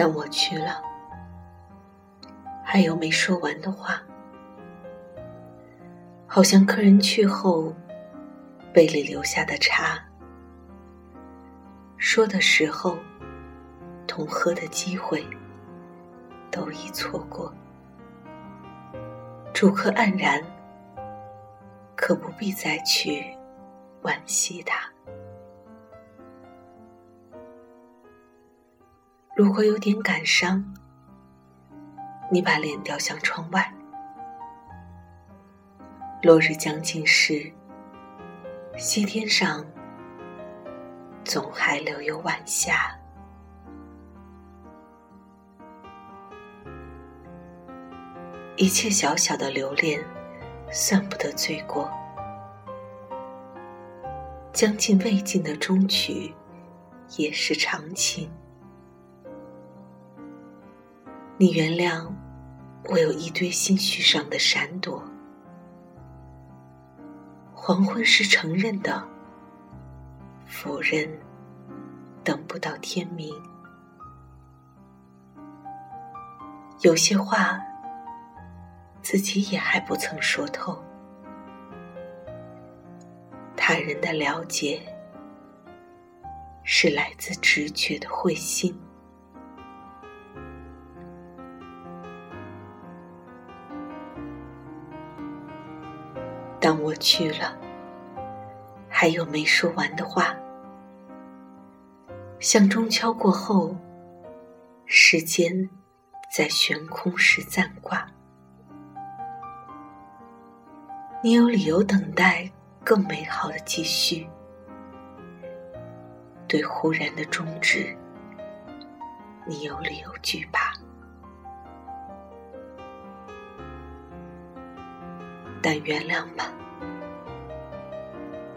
但我去了，还有没说完的话，好像客人去后杯里留下的茶，说的时候同喝的机会都已错过。主客黯然，可不必再去惋惜他。如果有点感伤，你把脸掉向窗外。落日将近时，西天上总还留有晚霞。一切小小的留恋，算不得罪过。将近未尽的终曲，也是长情。你原谅我有一堆心绪上的闪躲，黄昏时承认的，否认等不到天明。有些话自己也还不曾说透，他人的了解是来自直觉的会心。去了，还有没说完的话，像钟敲过后，时间在悬空时暂挂。你有理由等待更美好的继续，对忽然的终止，你有理由惧怕。但原谅吧，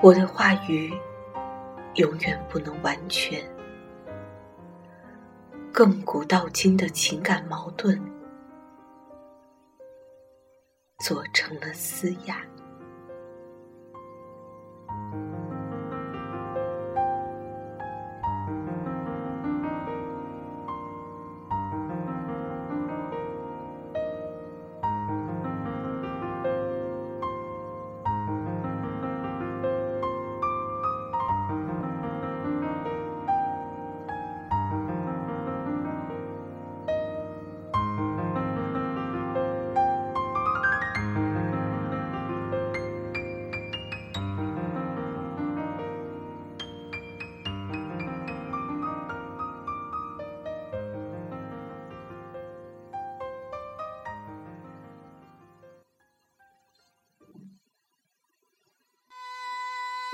我的话语永远不能完全。亘古到今的情感矛盾，做成了嘶哑。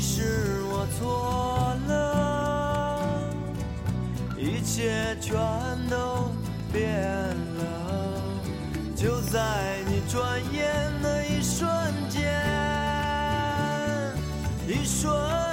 是我错了一切全都变了，就在你转眼的一瞬间，一瞬。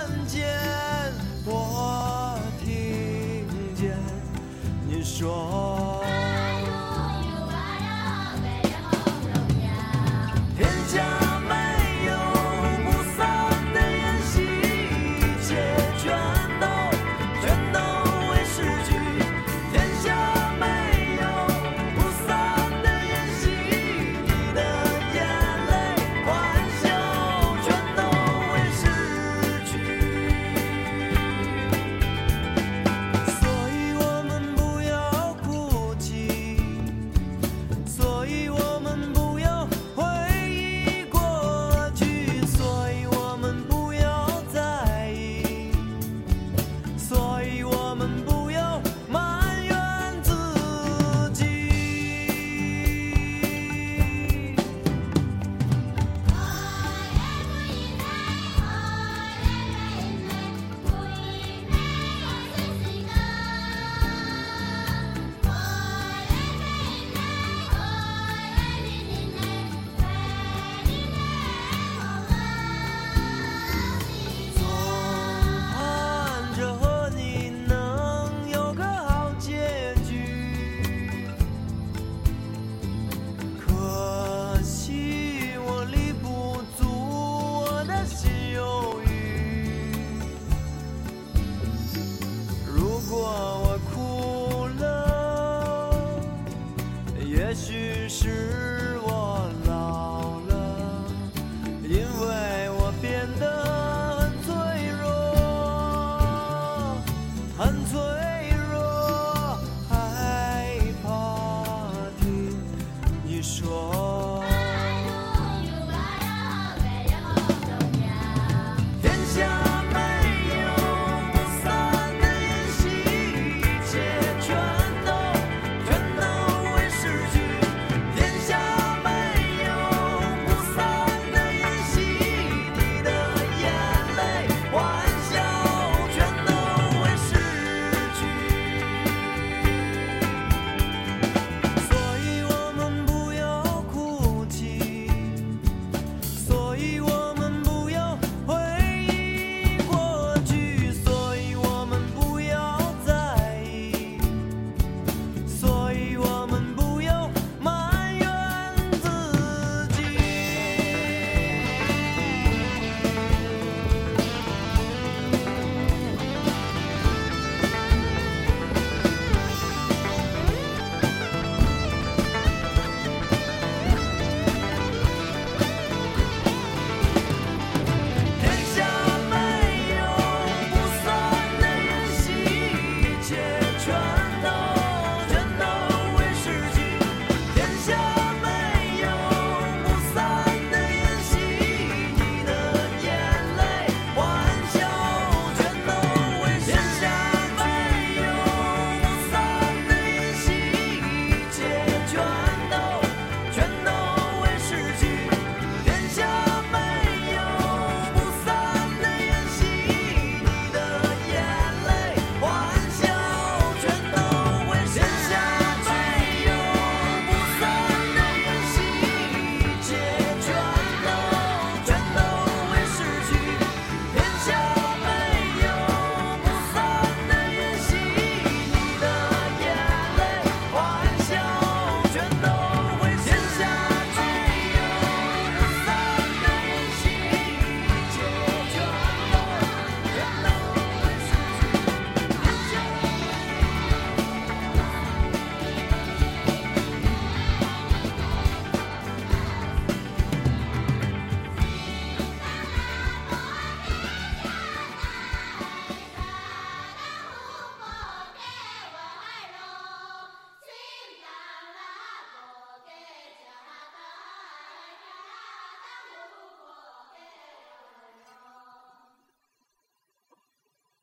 也许是我